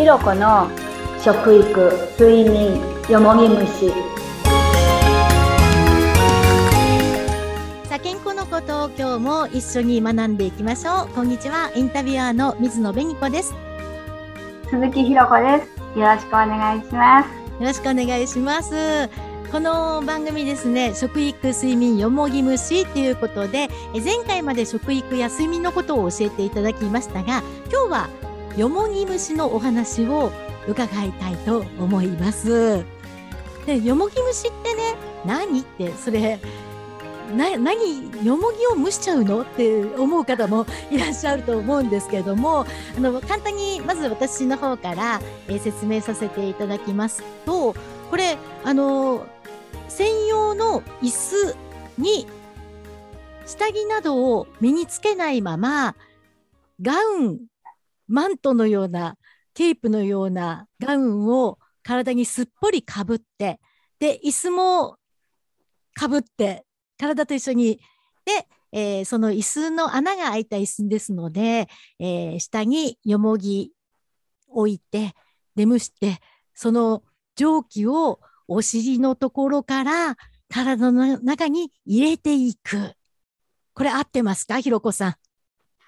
ひろこの食育睡眠よもぎ虫。さあ健康のことを今日も一緒に学んでいきましょう。こんにちは。インタビュアーの水野紅子です。鈴木ひろこです。よろしくお願いします。よろしくお願いします。この番組ですね食育睡眠よもぎ虫ということで前回まで食育や睡眠のことを教えていただきましたが今日はよもぎ虫のお話を伺いたいと思います。でよもぎ虫ってね何ってそれな何よもぎを蒸しちゃうのって思う方もいらっしゃると思うんですけれどもあの簡単にまず私の方から、えー、説明させていただきますとこれあの専用の椅子に下着などを身につけないままガウンマントのようなケープのようなガウンを体にすっぽりかぶってで椅子もかぶって体と一緒にで、えー、その椅子の穴が開いた椅子ですので、えー、下によもぎ置いてで蒸してその蒸気をお尻のところから体の中に入れていく。これ合ってますか？ひろこさん。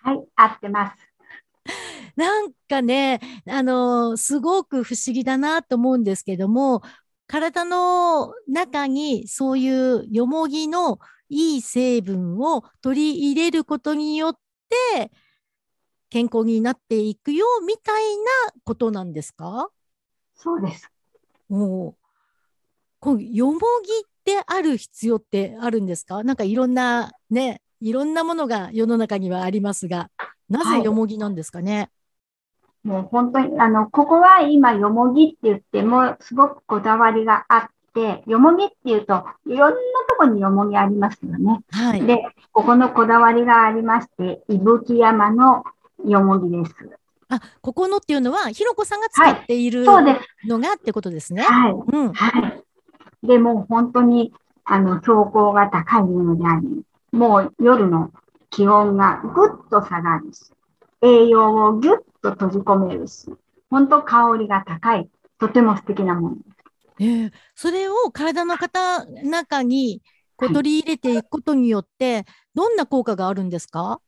はい、合ってます。なんかね、あのすごく不思議だなと思うんですけども、体の中にそういうよもぎのいい成分を取り入れることによって健康になっていくよみたいなことなんですか？そうです。おこうよもぎってある必要ってあるんですか？なんかいろんなねいろんなものが世の中にはありますがなぜよもぎなんですかね、はい、もう本当にあのここは今よもぎって言ってもすごくこだわりがあってよもぎっていうといろんなとこによもぎありますよね。はい、でここのこだわりがありまして伊吹山のよもぎです。あ、ここのっていうのは、ひろこさんが使っているのがってことですね。はい。うん、はい。で、も本当に、あの、標高が高いものであり、もう夜の気温がぐっと下がるし、栄養をぎゅっと閉じ込めるし、本当香りが高い、とても素敵なものです。えー、それを体の方中にこう取り入れていくことによって、どんな効果があるんですか？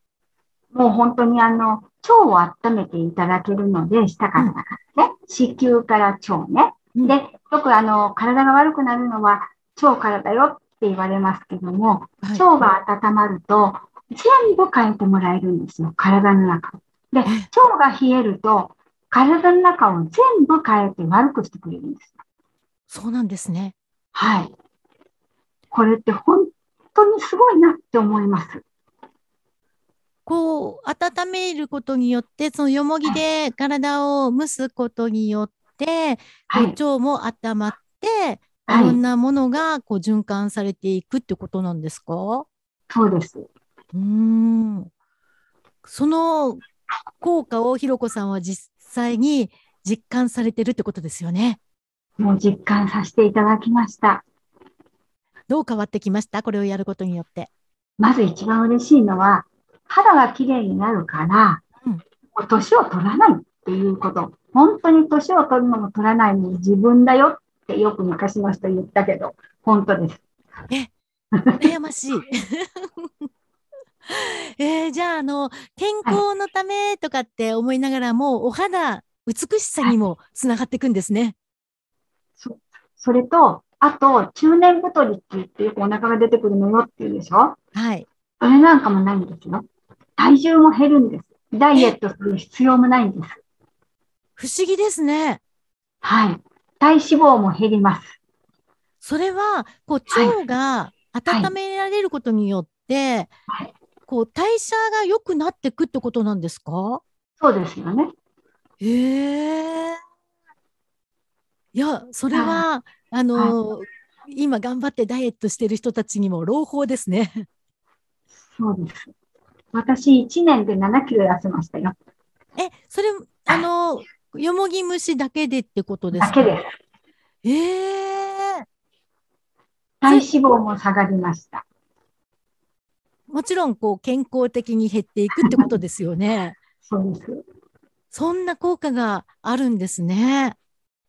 もう本当にあの、腸を温めていただけるので、下からだからね、子宮から腸ね。で、よくあの、体が悪くなるのは腸からだよって言われますけども、はい、腸が温まると、全部変えてもらえるんですよ、体の中。で、腸が冷えると、体の中を全部変えて悪くしてくれるんです。そうなんですね。はい。これって本当にすごいなって思います。こう、温めることによって、そのよもぎで体を蒸すことによって、はい、腸も温まって、はい、いろんなものがこう循環されていくってことなんですか？そうです。うん。その効果をひろこさんは実際に実感されてるってことですよね。もう実感させていただきました。どう変わってきました？これをやることによって。まず一番嬉しいのは、肌が綺麗になるから、うん、年を取らないっていうこと。本当に年を取るのも取らないのに自分だよってよく昔の人言ったけど、本当です。え、悩ましい。えー、じゃあ、あの、健康のためとかって思いながらも、お肌、美しさにもつながっていくんですね。はい、そそれと、あと、中年太りって言ってよくお腹が出てくるのよって言うでしょ？はい。それなんかもないんですよ。体重も減るんです。ダイエットする必要もないんです。不思議ですね。はい。体脂肪も減ります。それは、こう、腸が温められることによって、はい、こう、代謝が良くなっていくってことなんですか？そうですよね。へえー。いや、それは、あの、今頑張ってダイエットしてる人たちにも朗報ですね。そうです。私、1年で7キロ痩せましたよ。え、それ、あの、よもぎ虫だけでってことですか？だけです。ええー、体脂肪も下がりました。もちろん、こう、健康的に減っていくってことですよね。そうです。そんな効果があるんですね。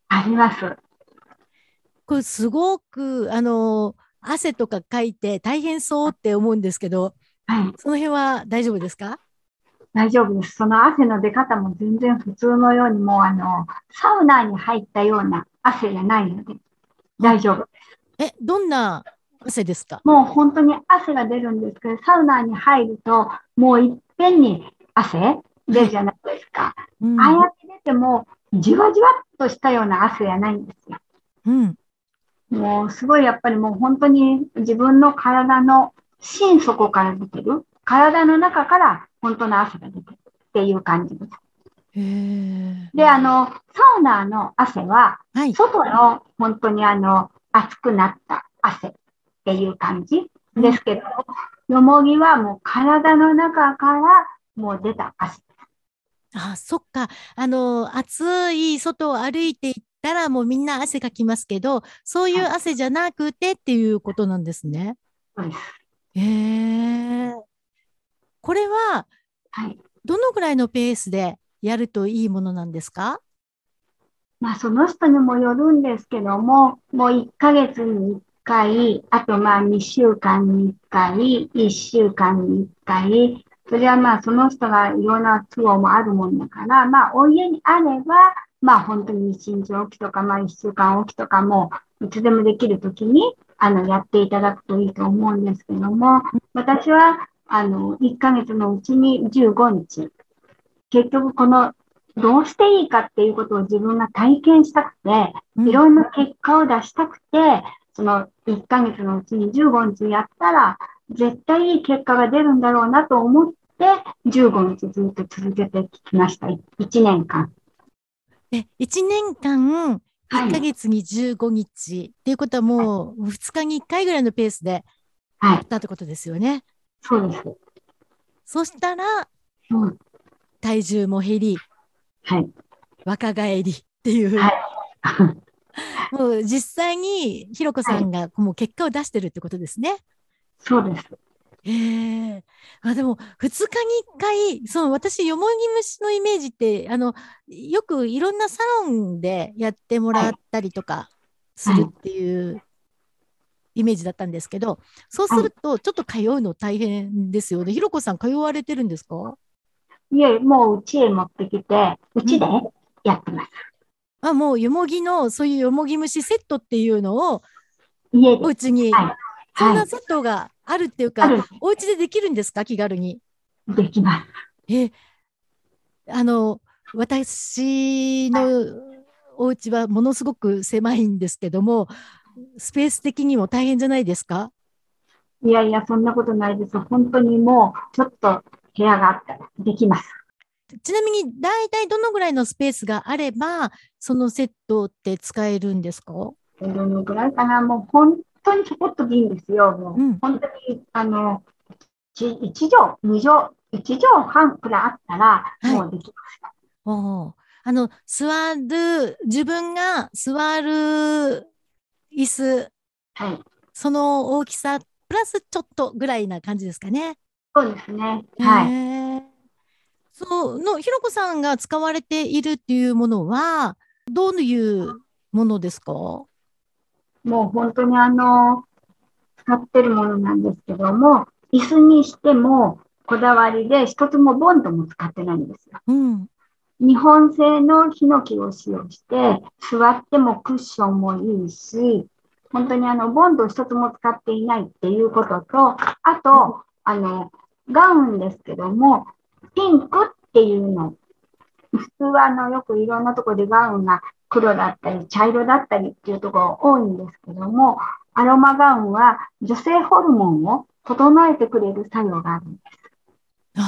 あります。これすごく、あの、汗とかかいて大変そうって思うんですけど、はい。その辺は大丈夫ですか？大丈夫です。その汗の出方も全然普通のように、もうあの、サウナに入ったような汗じゃないので、大丈夫。え、どんな汗ですか？もう本当に汗が出るんですけど、サウナに入ると、もういっぺんに汗出るじゃないですか。うんああやって出ても、じわじわっとしたような汗じゃないんですよ。うん。もうすごいやっぱりもう本当に自分の体の心底から出てる。体の中から本当の汗が出てるっていう感じです。で、あの、サウナーの汗は、はい。外の本当にあの、熱くなった汗っていう感じですけど、よもぎはもう体の中からもう出た汗。あ、そっか。あの、暑い外を歩いていったらもうみんな汗かきますけど、そういう汗じゃなくてっていうことなんですね。そうです。へえ。これは、はい。どのぐらいのペースでやるといいものなんですか？まあ、その人にもよるんですけども、もう1ヶ月に1回、あとまあ2週間に1回、1週間に1回、それはまあその人がいろんな都合もあるもんだから、まあお家にあれば、まあ本当に1日おきとか、まあ1週間おきとかも、いつでもできるときに、あの、やっていただくといいと思うんですけども、私は、あの、1ヶ月のうちに15日、結局このどうしていいかっていうことを自分が体験したくて、うん。いろんな結果を出したくて、その1ヶ月のうちに15日やったら、絶対いい結果が出るんだろうなと思って、15日ずっと続けてきました。1年間。え、1年間、は1ヶい。月に15日っていうことはもう2日に1回ぐらいのペースではい。やったってことですよね。そうです。そしたらうん。体重も減り、はい。若返りっていう、はい もう実際にひろこさんがもう結果を出してるってことですね。そうです。へえ。あ、でも、2日に1回、その私、よもぎ虫のイメージって、あの、よくいろんなサロンでやってもらったりとかするっていうイメージだったんですけど、そうすると、ちょっと通うの大変ですよね。ひろこさん、通われてるんですか？いえ、もううちへ持ってきて、うちでやってます。あ、もうよもぎの、そういうよもぎ虫セットっていうのを。お家に、はいはそんなセットがあるっていうか、あるお家でできるんですか？気軽に。い。できます。え、あの、私のお家はものすごく狭いんですけども、スペース的にも大変じゃないですか？いやいや、そんなことないです。本当にもう、ちょっと部屋があったらできます。ちなみに、大体どのぐらいのスペースがあれば、そのセットって使えるんですか？どのぐらいかな、もう本当にちょこっとでいいんですよ。もう、うん本当に、あの、1, 畳、2畳、1畳半くらいあったら、はいもうできます。おーあの、座る、自分が座る椅子、はい。その大きさ、プラスちょっとぐらいな感じですかね。そうですね。はい。そうの、ひろこさんが使われているっていうものは、どういうものですか？もう本当にあの、使ってるものなんですけども、椅子にしても、こだわりで、一つもボンドも使ってないんですよ。うん。日本製のヒノキを使用して、座ってもクッションもいいし、本当にあの、ボンド一つも使っていないっていうことと、あと、あの、ガウンですけども、ピンクっていうの。普通はあの、よくいろんなところでガウンが黒だったり、茶色だったりっていうところ多いんですけども、アロマガウンは女性ホルモンを整えてくれる作用があるんです。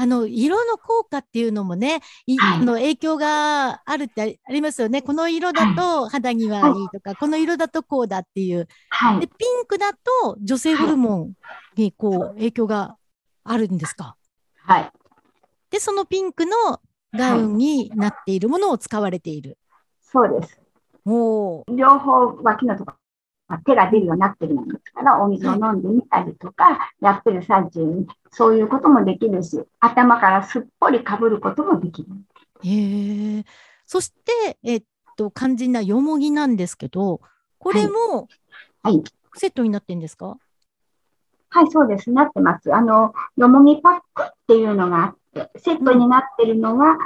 あの、色の効果っていうのもね、いはいあの影響があるってありますよね。この色だと肌にはいいとか、この色だとこうだっていう。で、はい。ピンクだと女性ホルモンにこう影響があるんですか？はい。で、そのピンクのガウンになっているものを使われている。そうです。おー両方脇のとこ手が出るようになってるものですから、お水を飲んでみたりとか、やってる最中に、そういうこともできるし、頭からすっぽりかぶることもできる。へえ。そして、えっと、肝心なよもぎなんですけど、これも、はい。セットになってんですか？はい、そうです。なってます。あの、よもぎパックっていうのがあって、セットになってるのは、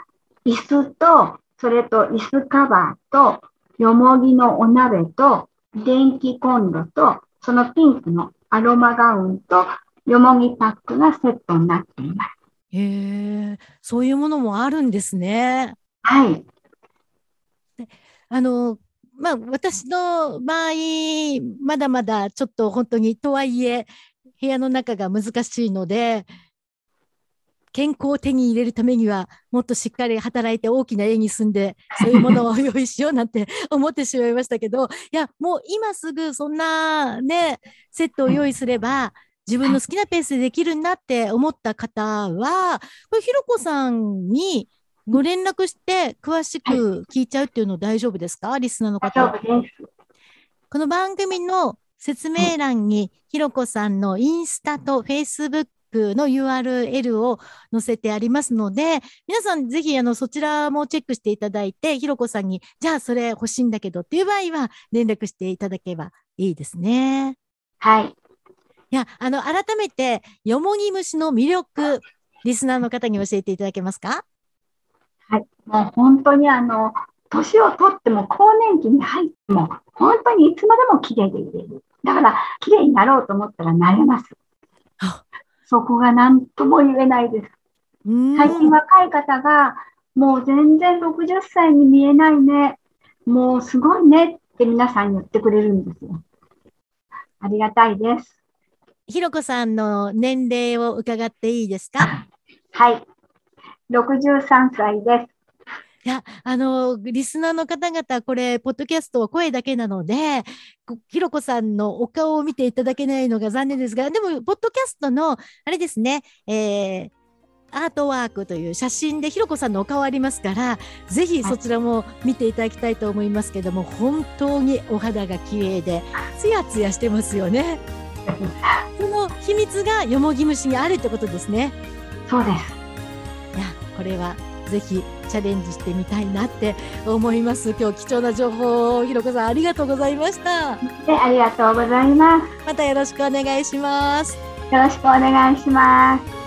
椅子と、それと椅子カバーと、よもぎのお鍋と、電気コンロと、そのピンクのアロマガウンと、よもぎパックがセットになっています。へえ、そういうものもあるんですね。はい。あの、まあ、私の場合、まだまだちょっと本当に、とはいえ、部屋の中が難しいので、健康を手に入れるためには、もっとしっかり働いて大きな家に住んで、そういうものを用意しようなんて 思ってしまいましたけど、いや、もう今すぐそんなね、セットを用意すれば、自分の好きなペースでできるんだって思った方は、これ、ひろこさんにご連絡して詳しく聞いちゃうっていうの大丈夫ですか？リスナーの方。この番組の説明欄に、ひろこさんのインスタとフェイスブックの URL を載せてありますので、皆さんぜひあのそちらもチェックしていただいて、ひろこさんに、じゃあそれ欲しいんだけどっていう場合は連絡していただければいいですね。はい。いや、あの、改めて、よもぎ虫の魅力、リスナーの方に教えていただけますか？はい。もう本当にあの、年をとっても更年期に入っても、本当にいつまでも綺麗でいれる。だから、綺麗になろうと思ったらなれます。そこが何とも言えないです。最近若い方が、もう全然60歳に見えないね。もうすごいねって皆さん言ってくれるんですよ。ありがたいです。ひろこさんの年齢を伺っていいですか？はい。63歳です。いや、あの、リスナーの方々、これ、ポッドキャストは声だけなので、ひろこさんのお顔を見ていただけないのが残念ですが、でも、ポッドキャストの、あれですね、えー、アートワークという写真でひろこさんのお顔ありますから、ぜひそちらも見ていただきたいと思いますけども、本当にお肌が綺麗で、ツヤツヤしてますよね。その秘密がよもぎ虫にあるってことですね。そうです。これはぜひチャレンジしてみたいなって思います。今日貴重な情報をひろこさんありがとうございました。ありがとうございます。またよろしくお願いします。よろしくお願いします